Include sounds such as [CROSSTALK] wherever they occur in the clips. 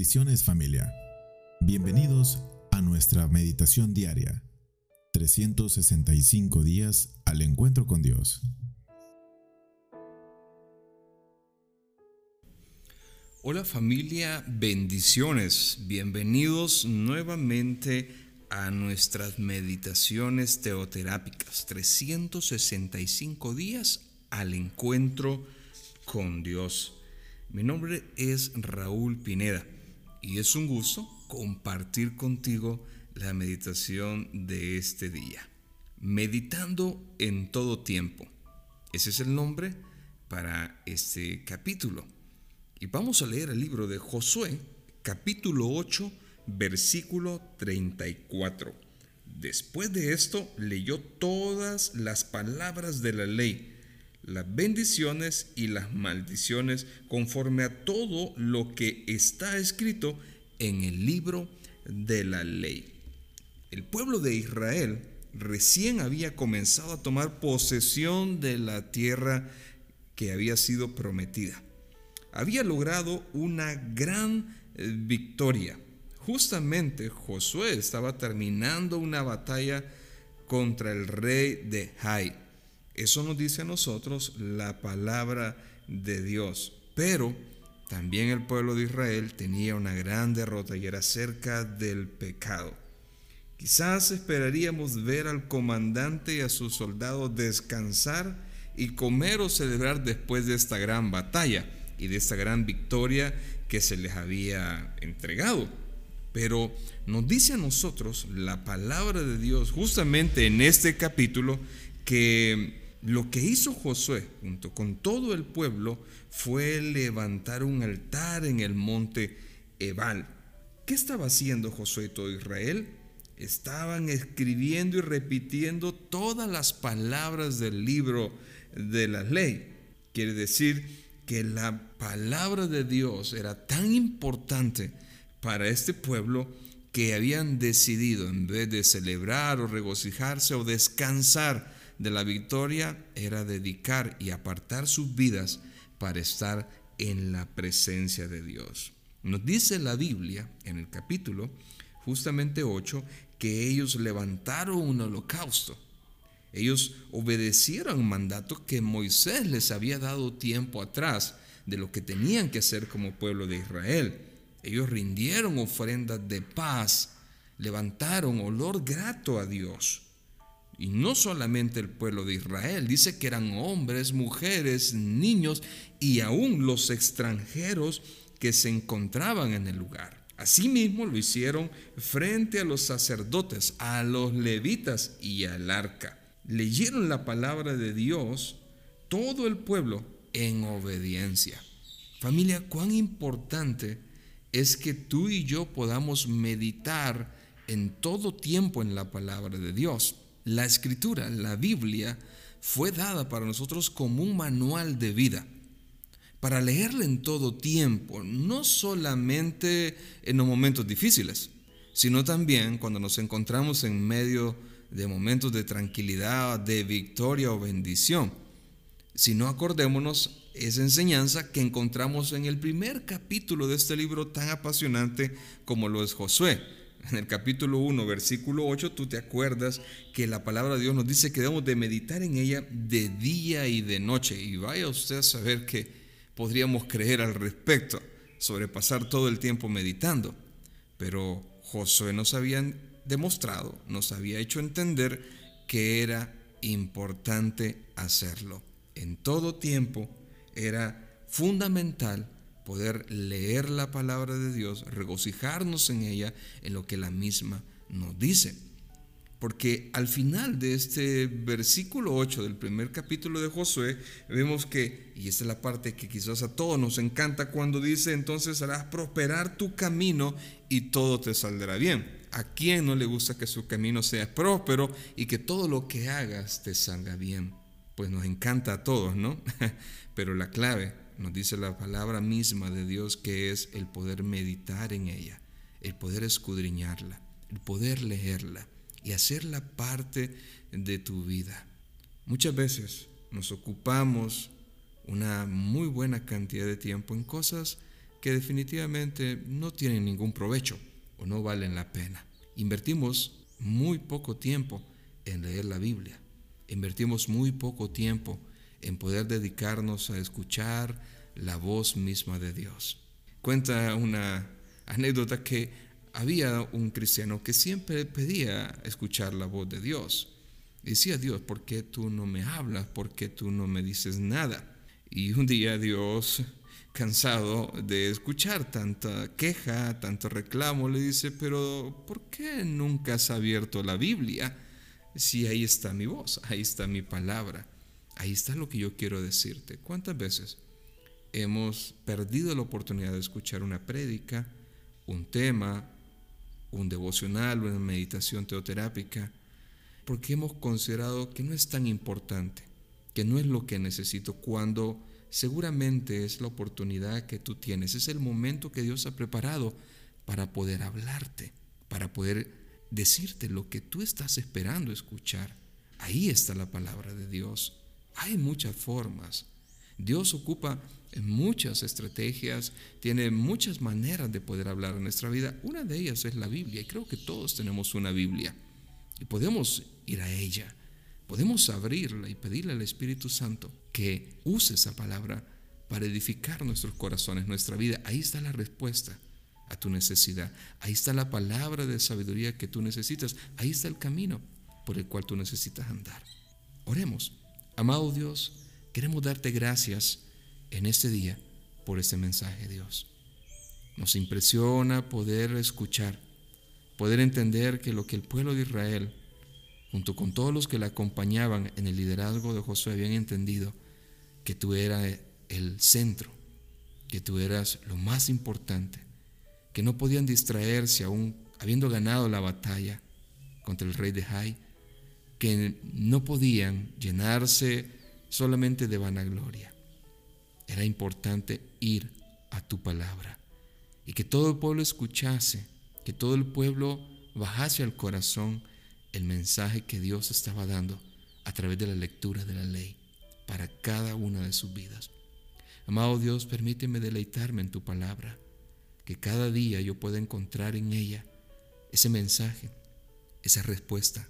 Bendiciones familia. Bienvenidos a nuestra meditación diaria. 365 días al encuentro con Dios. Hola familia, bendiciones. Bienvenidos nuevamente a nuestras meditaciones teoterápicas. 365 días al encuentro con Dios. Mi nombre es Raúl Pineda y es un gusto compartir contigo la meditación de este día. Meditando en todo tiempo. Ese es el nombre para este capítulo. Y vamos a leer el libro de Josué, capítulo 8, versículo 34. Después de esto leyó todas las palabras de la ley las bendiciones y las maldiciones conforme a todo lo que está escrito en el libro de la ley. El pueblo de Israel recién había comenzado a tomar posesión de la tierra que había sido prometida. Había logrado una gran eh, victoria. Justamente Josué estaba terminando una batalla contra el rey de Jai eso nos dice a nosotros la palabra de Dios. Pero también el pueblo de Israel tenía una gran derrota y era acerca del pecado. Quizás esperaríamos ver al comandante y a sus soldados descansar y comer o celebrar después de esta gran batalla y de esta gran victoria que se les había entregado. Pero nos dice a nosotros la palabra de Dios justamente en este capítulo que lo que hizo Josué junto con todo el pueblo fue levantar un altar en el monte Ebal. ¿Qué estaba haciendo Josué y todo Israel? Estaban escribiendo y repitiendo todas las palabras del libro de la ley. Quiere decir que la palabra de Dios era tan importante para este pueblo que habían decidido, en vez de celebrar o regocijarse o descansar, de la victoria era dedicar y apartar sus vidas para estar en la presencia de Dios. Nos dice la Biblia en el capítulo justamente 8 que ellos levantaron un holocausto. Ellos obedecieron un mandato que Moisés les había dado tiempo atrás de lo que tenían que hacer como pueblo de Israel. Ellos rindieron ofrendas de paz, levantaron olor grato a Dios. Y no solamente el pueblo de Israel, dice que eran hombres, mujeres, niños y aún los extranjeros que se encontraban en el lugar. Asimismo lo hicieron frente a los sacerdotes, a los levitas y al arca. Leyeron la palabra de Dios todo el pueblo en obediencia. Familia, cuán importante es que tú y yo podamos meditar en todo tiempo en la palabra de Dios. La escritura, la Biblia, fue dada para nosotros como un manual de vida, para leerla en todo tiempo, no solamente en los momentos difíciles, sino también cuando nos encontramos en medio de momentos de tranquilidad, de victoria o bendición. Si no acordémonos esa enseñanza que encontramos en el primer capítulo de este libro tan apasionante como lo es Josué en el capítulo 1, versículo 8, tú te acuerdas que la palabra de Dios nos dice que debemos de meditar en ella de día y de noche. Y vaya usted a saber que podríamos creer al respecto sobre pasar todo el tiempo meditando. Pero Josué nos había demostrado, nos había hecho entender que era importante hacerlo. En todo tiempo era fundamental poder leer la palabra de Dios, regocijarnos en ella, en lo que la misma nos dice. Porque al final de este versículo 8 del primer capítulo de Josué, vemos que, y esta es la parte que quizás a todos nos encanta cuando dice, entonces harás prosperar tu camino y todo te saldrá bien. ¿A quién no le gusta que su camino sea próspero y que todo lo que hagas te salga bien? Pues nos encanta a todos, ¿no? [LAUGHS] Pero la clave nos dice la palabra misma de Dios que es el poder meditar en ella, el poder escudriñarla, el poder leerla y hacerla parte de tu vida. Muchas veces nos ocupamos una muy buena cantidad de tiempo en cosas que definitivamente no tienen ningún provecho o no valen la pena. Invertimos muy poco tiempo en leer la Biblia. Invertimos muy poco tiempo en poder dedicarnos a escuchar la voz misma de Dios. Cuenta una anécdota que había un cristiano que siempre pedía escuchar la voz de Dios. Decía Dios, ¿por qué tú no me hablas? ¿Por qué tú no me dices nada? Y un día Dios, cansado de escuchar tanta queja, tanto reclamo, le dice, pero ¿por qué nunca has abierto la Biblia? Si ahí está mi voz, ahí está mi palabra, ahí está lo que yo quiero decirte. ¿Cuántas veces hemos perdido la oportunidad de escuchar una prédica, un tema, un devocional, una meditación teoterápica, porque hemos considerado que no es tan importante, que no es lo que necesito, cuando seguramente es la oportunidad que tú tienes, es el momento que Dios ha preparado para poder hablarte, para poder decirte lo que tú estás esperando escuchar. Ahí está la palabra de Dios. Hay muchas formas. Dios ocupa muchas estrategias, tiene muchas maneras de poder hablar en nuestra vida. Una de ellas es la Biblia y creo que todos tenemos una Biblia y podemos ir a ella, podemos abrirla y pedirle al Espíritu Santo que use esa palabra para edificar nuestros corazones, nuestra vida. Ahí está la respuesta a tu necesidad. Ahí está la palabra de sabiduría que tú necesitas. Ahí está el camino por el cual tú necesitas andar. Oremos. Amado Dios, queremos darte gracias en este día por este mensaje, Dios. Nos impresiona poder escuchar, poder entender que lo que el pueblo de Israel, junto con todos los que le acompañaban en el liderazgo de Josué, habían entendido que tú eras el centro, que tú eras lo más importante, que no podían distraerse aún habiendo ganado la batalla contra el rey de Jai, que no podían llenarse solamente de vanagloria, era importante ir a tu palabra y que todo el pueblo escuchase, que todo el pueblo bajase al corazón el mensaje que Dios estaba dando a través de la lectura de la ley para cada una de sus vidas. Amado Dios, permíteme deleitarme en tu palabra, que cada día yo pueda encontrar en ella ese mensaje, esa respuesta,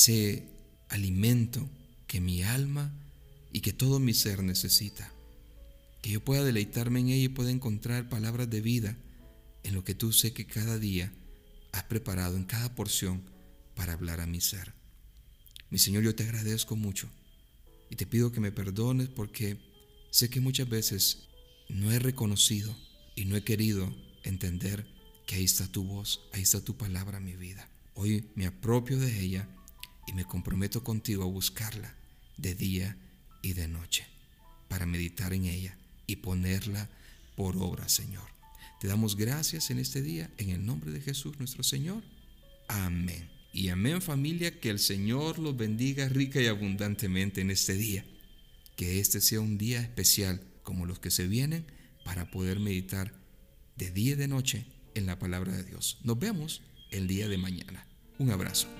ese alimento que mi alma y que todo mi ser necesita que yo pueda deleitarme en ella y pueda encontrar palabras de vida en lo que tú sé que cada día has preparado en cada porción para hablar a mi ser. Mi Señor, yo te agradezco mucho y te pido que me perdones porque sé que muchas veces no he reconocido y no he querido entender que ahí está tu voz, ahí está tu palabra en mi vida. Hoy me apropio de ella y me comprometo contigo a buscarla de día y de noche para meditar en ella y ponerla por obra, Señor. Te damos gracias en este día, en el nombre de Jesús nuestro Señor. Amén. Y amén familia, que el Señor los bendiga rica y abundantemente en este día. Que este sea un día especial como los que se vienen para poder meditar de día y de noche en la palabra de Dios. Nos vemos el día de mañana. Un abrazo.